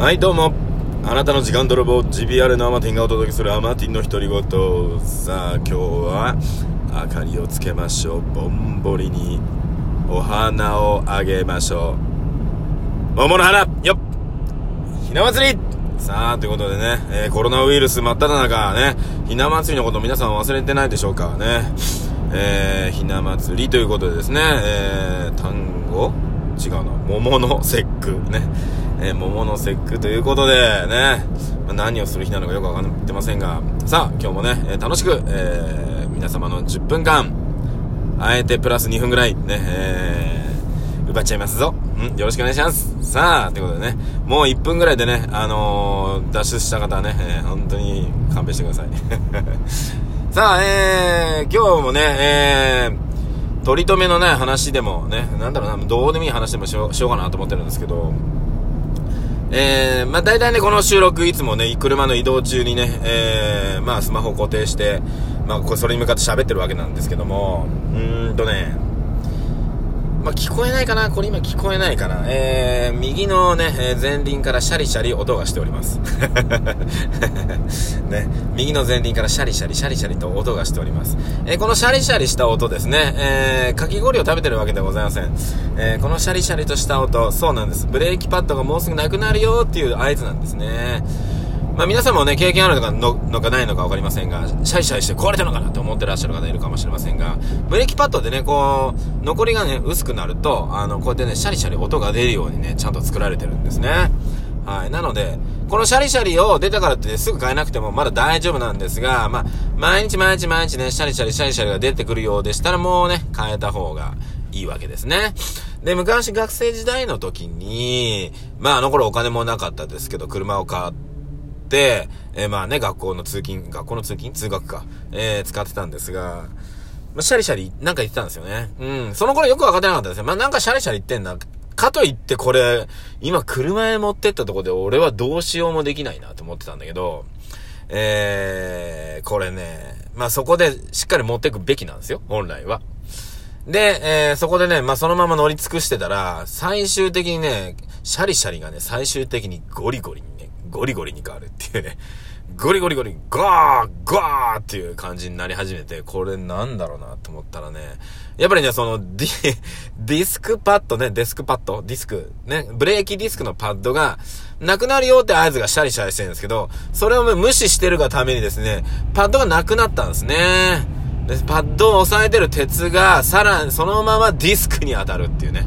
はいどうも。あなたの時間泥棒 GBR のアマティンがお届けするアマティンの独り言。さあ今日は明かりをつけましょう。ぼんぼりにお花をあげましょう。桃の花よっ。ひな祭り。さあ、ということでね、えー、コロナウイルス真っ只中ね、ひな祭りのこと皆さん忘れてないでしょうか。ね。えー、ひな祭りということでですね、えー、単語？違うな。桃の節句。ね。えー、桃の節句ということでね、まあ、何をする日なのかよくわかってませんが、さあ、今日もね、えー、楽しく、えー、皆様の10分間、あえてプラス2分ぐらい、ね、えー、奪っちゃいますぞ。んよろしくお願いします。さあ、ということでね、もう1分ぐらいでね、あのー、脱出した方はね、えー、本当に勘弁してください。さあ、えー、今日もね、えー、取り留めのない話でもね、なんだろうな、どうでもいい話でもしようしようかなと思ってるんですけど、えー、まあ大体ね、この収録、いつもね、車の移動中にね、えー、まあスマホ固定して、まあそれに向かって喋ってるわけなんですけども、うーんとね、まあ、聞こえないかなこれ今聞こえないかなえー、右のね、えー、前輪からシャリシャリ音がしております。ね、右の前輪からシャリシャリ、シャリシャリと音がしております。えー、このシャリシャリした音ですね、えー、かき氷を食べてるわけではございません。えー、このシャリシャリとした音、そうなんです。ブレーキパッドがもうすぐなくなるよっていう合図なんですね。まあ皆さんもね、経験あるのかののかないのか分かりませんが、シャイシャイして壊れたのかなと思ってらっしゃる方いるかもしれませんが、ブレーキパッドでね、こう、残りがね、薄くなると、あの、こうやってね、シャリシャリ音が出るようにね、ちゃんと作られてるんですね。はい。なので、このシャリシャリを出たからってすぐ変えなくてもまだ大丈夫なんですが、まあ、毎日毎日毎日ね、シャリシャリシャリシャリが出てくるようでしたらもうね、変えた方がいいわけですね。で、昔学生時代の時に、まああの頃お金もなかったですけど、車を買って、、えー、まあね、学校の通勤、学校の通勤？通学か、えー、使ってたんですが、まあ、シャリシャリなんか言ってたんですよね。うん。その頃よくわかってなかったですよ。まあ、なんかシャリシャリ言ってんな。かといってこれ、今車へ持ってったとこで俺はどうしようもできないなと思ってたんだけど、えー、これね、まあそこでしっかり持ってくべきなんですよ、本来は。で、えー、そこでね、まあそのまま乗り尽くしてたら、最終的にね、シャリシャリがね、最終的にゴリゴリにゴリゴリに変わるっていうね。ゴリゴリゴリ、ガーガーっていう感じになり始めて、これなんだろうなと思ったらね、やっぱりね、そのディ、ディスクパッドね、デスクパッド、ディスク、ね、ブレーキディスクのパッドが、なくなるよって合図がシャリシャリしてるんですけど、それを無視してるがためにですね、パッドがなくなったんですね。で、パッドを押さえてる鉄が、さらにそのままディスクに当たるっていうね。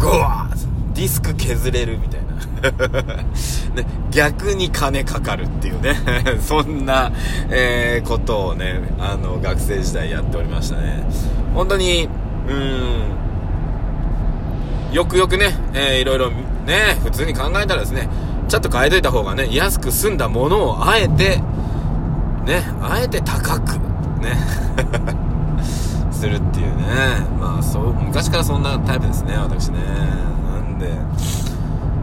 ゴーディスク削れるみたいな。ね、逆に金かかるっていうね そんな、えー、ことをね、あの、学生時代やっておりましたね。本当に、うん、よくよくね、えー、いろいろね、普通に考えたらですね、ちょっと変えといた方がね、安く済んだものをあえて、ね、あえて高く、ね、するっていうね。まあ、そう、昔からそんなタイプですね、私ね。なんで、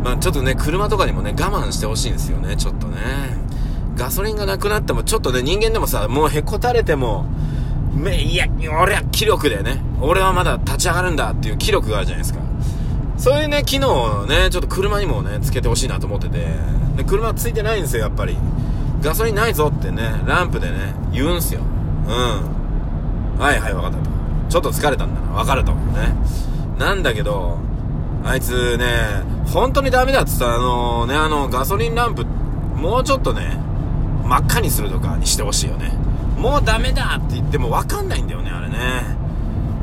まあちょっとね、車とかにもね、我慢してほしいんですよね、ちょっとね。ガソリンがなくなっても、ちょっとね、人間でもさ、もうへこたれても、め、いや、俺は気力でね、俺はまだ立ち上がるんだっていう気力があるじゃないですか。そういうね、機能をね、ちょっと車にもね、つけてほしいなと思ってて、で、車ついてないんですよ、やっぱり。ガソリンないぞってね、ランプでね、言うんすよ。うん。はいはい、わかったと。ちょっと疲れたんだな、わかると。ね。なんだけど、あいつね、本当にダメだって言ったら、あのね、あの、ガソリンランプ、もうちょっとね、真っ赤にするとかにしてほしいよね。もうダメだって言っても分かんないんだよね、あれね。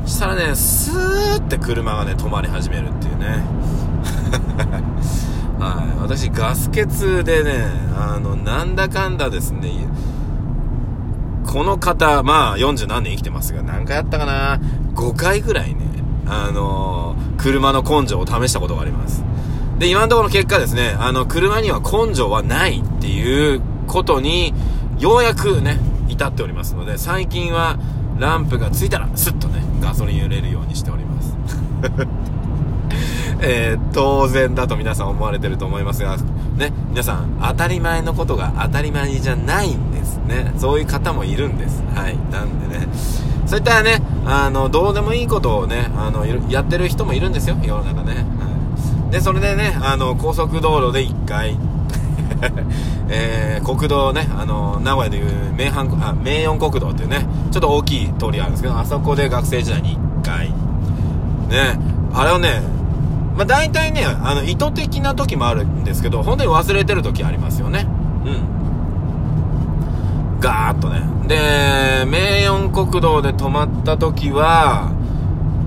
したらね、スーって車がね、止まり始めるっていうね。はい。私、ガス欠でね、あの、なんだかんだですね、この方、まあ、40何年生きてますが、何回やったかな ?5 回ぐらいね、あのー、車の根性を試したことがあります。で、今のところの結果ですね、あの、車には根性はないっていうことに、ようやくね、至っておりますので、最近は、ランプがついたら、スッとね、ガソリン入れるようにしております。えー、当然だと皆さん思われてると思いますが、ね、皆さん、当たり前のことが当たり前じゃないんですね。そういう方もいるんです。はい。なんでね、そういったね、あの、どうでもいいことをね、あの、やってる人もいるんですよ、世の中ね。はいで、それでね、あの、高速道路で一回、えー、国道ね、あの、名古屋でいう名阪、あ、名四国道っていうね、ちょっと大きい通りあるんですけど、あそこで学生時代に一回、ね、あれをね、まあ、大体ね、あの、意図的な時もあるんですけど、本当に忘れてる時ありますよね。うん。ガーッとね。で、名四国道で止まった時は、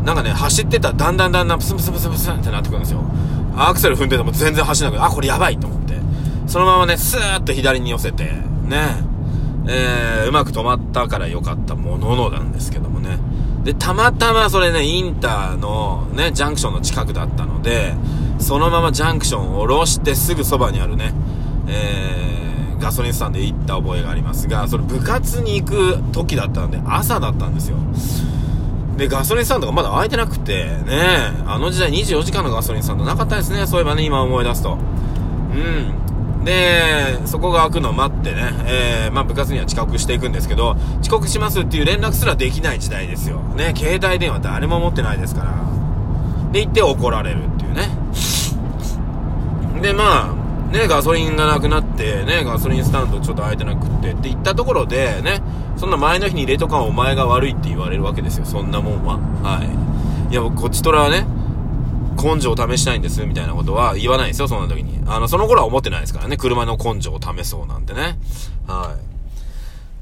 なんかね、走ってたらだんだんだんだんプスプスプスプスってなってくるんですよ。アクセル踏んでても全然走らなくて、あ、これやばいと思って。そのままね、スーッと左に寄せて、ね、えー、うまく止まったから良かったもののなんですけどもね。で、たまたまそれね、インターのね、ジャンクションの近くだったので、そのままジャンクションを下ろしてすぐそばにあるね、えー、ガソリンスタンドで行った覚えがありますが、それ部活に行く時だったので、朝だったんですよ。で、ガソリンスタンドがまだ開いてなくて、ね、あの時代24時間のガソリンスタンドなかったですね、そういえばね、今思い出すと。うん。で、そこが開くのを待ってね、えー、まあ部活には遅刻していくんですけど、遅刻しますっていう連絡すらできない時代ですよ。ね、携帯電話誰も持ってないですから。で、行って怒られるっていうね。で、まあ、ね、ガソリンがなくなって、ね、ガソリンスタンドちょっと空いてなくってって言ったところで、ね、そんな前の日に入れとかお前が悪いって言われるわけですよ、そんなもんは。はい。いや、こっちとらはね、根性を試したいんです、みたいなことは言わないですよ、そんな時に。あの、その頃は思ってないですからね、車の根性を試そうなんてね。は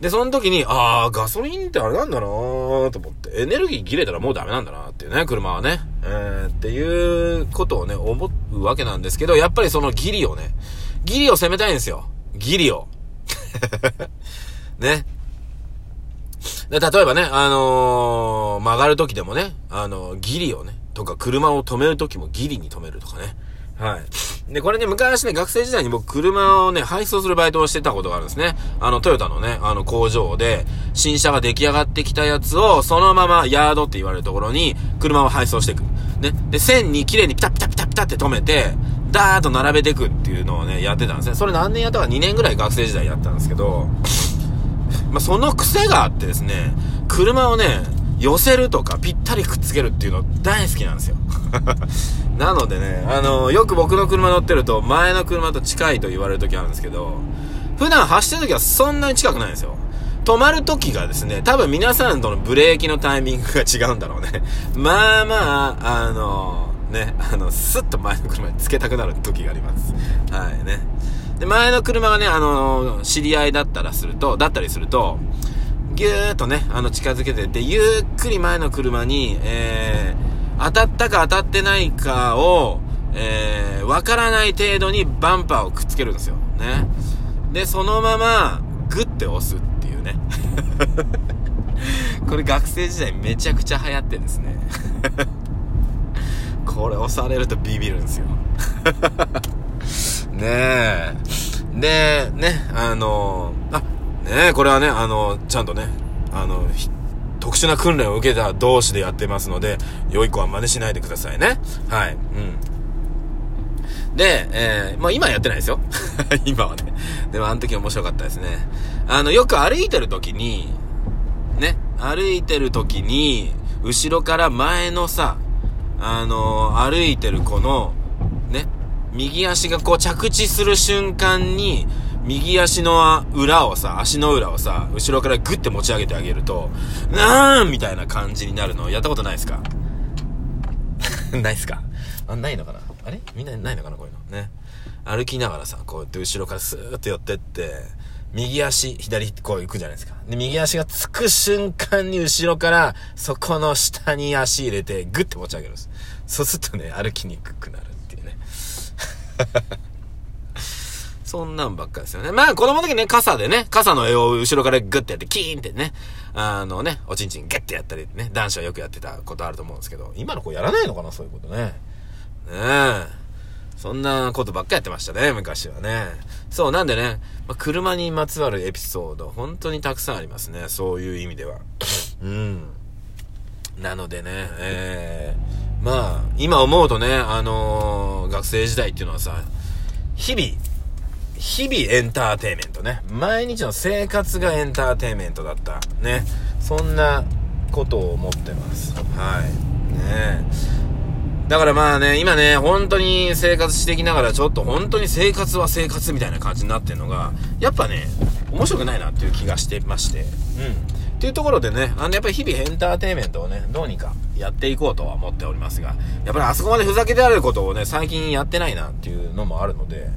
い。で、その時に、ああ、ガソリンってあれなんだなーと思って、エネルギー切れたらもうダメなんだなっていうね、車はね。えー、っていうことをね、思うわけなんですけど、やっぱりそのギリをね、ギリを攻めたいんですよ。ギリを。ね。で、例えばね、あのー、曲がる時でもね、あのー、ギリをね、とか、車を止めるときもギリに止めるとかね。はい。で、これね、昔ね、学生時代に僕、車をね、配送するバイトをしてたことがあるんですね。あの、トヨタのね、あの、工場で、新車が出来上がってきたやつを、そのまま、ヤードって言われるところに、車を配送していく。ね。で、線に綺麗にピタピタピタピタって止めて、ダーッと並べていくっていうのをね、やってたんですね。それ何年やったか2年ぐらい学生時代やったんですけど、まあ、その癖があってですね、車をね、寄せるとかぴったりくっつけるっていうの大好きなんですよ。なのでね、あの、よく僕の車乗ってると前の車と近いと言われる時あるんですけど、普段走ってる時はそんなに近くないんですよ。止まる時がですね、多分皆さんとのブレーキのタイミングが違うんだろうね。まあまあ、あの、ね、あの、スッと前の車につけたくなる時があります。はいね。で、前の車がね、あの、知り合いだったらすると、だったりすると、ぎゅーっとね、あの、近づけてって、ゆっくり前の車に、えー、当たったか当たってないかを、えー、わからない程度にバンパーをくっつけるんですよ。ね。で、そのまま、グッて押すっていうね。これ学生時代めちゃくちゃ流行ってんですね。これ押されるとビビるんですよ。ねえ。で、ね、あのあ、ねこれはね、あの、ちゃんとね、あの、特殊な訓練を受けた同士でやってますので、良い子は真似しないでくださいね。はい。うん。で、えー、まあ今やってないですよ。今はね。でもあの時面白かったですね。あの、よく歩いてる時に、ね、歩いてる時に、後ろから前のさ、あの歩いてる子の、ね、右足がこう着地する瞬間に、右足の裏をさ、足の裏をさ、後ろからグッて持ち上げてあげると、なーんみたいな感じになるのやったことないですか？ないっすか？あ、ないのかな？あれ？みんなないのかなこういうの？ね。歩きながらさ、こうやって後ろからスーッと寄ってって、右足、左こう行くじゃないですか。で、右足がつく瞬間に後ろから、そこの下に足入れて、グッて持ち上げるんです。そうするとね、歩きにくくなるっていうね。そんなんばっかですよね。まあ、子供の時ね、傘でね、傘の絵を後ろからグッてやって、キーンってね、あのね、おちんちんゲッてやったりね、男子はよくやってたことあると思うんですけど、今の子やらないのかな、そういうことね。ねえ。そんなことばっかやってましたね、昔はね。そう、なんでね、まあ、車にまつわるエピソード、本当にたくさんありますね、そういう意味では。うん。なのでね、えー、まあ、今思うとね、あのー、学生時代っていうのはさ、日々、日々エンターテイメントね。毎日の生活がエンターテイメントだった。ね。そんなことを思ってます。はい。ねだからまあね、今ね、本当に生活していきながら、ちょっと本当に生活は生活みたいな感じになってるのが、やっぱね、面白くないなっていう気がしてまして、うん。っていうところでね、あの、やっぱり日々エンターテインメントをね、どうにかやっていこうとは思っておりますが、やっぱりあそこまでふざけてあることをね、最近やってないなっていうのもあるので、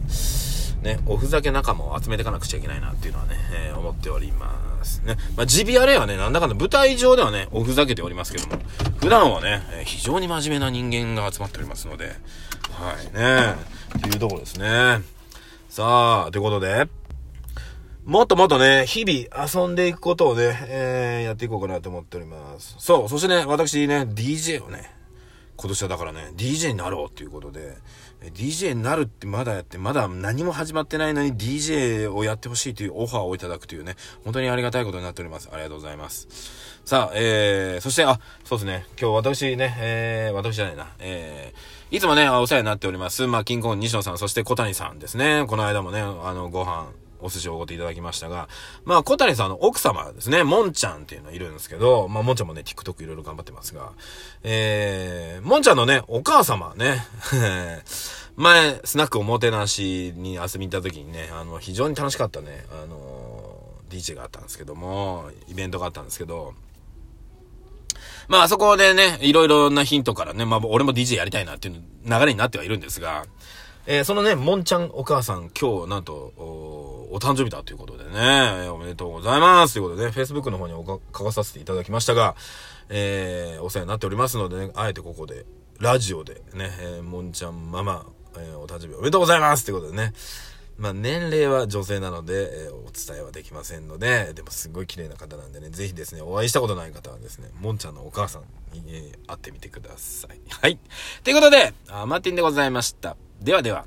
ね、おふざけ仲間を集めていかなくちゃいけないなっていうのはね、えー、思っております。ね。まあ、ジビアレはね、なんだかんだ舞台上ではね、おふざけておりますけども、普段はね、えー、非常に真面目な人間が集まっておりますので、はいね、っていうところですね。さあ、ということで、もっともっとね、日々遊んでいくことをね、えー、やっていこうかなと思っております。そう、そしてね、私ね、DJ をね、今年はだからね、DJ になろうっていうことで、DJ になるってまだやって、まだ何も始まってないのに DJ をやってほしいというオファーをいただくというね、本当にありがたいことになっております。ありがとうございます。さあ、えー、そして、あ、そうですね、今日私ね、えー、私じゃないな、えー、いつもね、お世話になっております。まあ、金婚西野さん、そして小谷さんですね。この間もね、あの、ご飯、お寿司をおごっていただきましたが、まあ、小谷さんの奥様ですね、もんちゃんっていうのいるんですけど、まあ、もんちゃんもね、TikTok いろいろ頑張ってますが、えー、もんちゃんのね、お母様ね、前、スナックおもてなしに遊びに行った時にね、あの、非常に楽しかったね、あの、DJ があったんですけども、イベントがあったんですけど、まあ、そこでね、いろいろなヒントからね、まあ、俺も DJ やりたいなっていう流れになってはいるんですが、えー、そのね、もんちゃんお母さん、今日、なんと、お誕生日だということでね、おめでとうございますということでね、Facebook の方におか書かさせていただきましたが、えー、お世話になっておりますのでね、あえてここで、ラジオでね、えー、もんちゃんママ、えー、お誕生日おめでとうございますということでね、まあ、年齢は女性なので、えー、お伝えはできませんので、でもすごい綺麗な方なんでね、ぜひですね、お会いしたことない方はですね、もんちゃんのお母さんに、えー、会ってみてください。はい。ということで、あマーティンでございました。ではでは。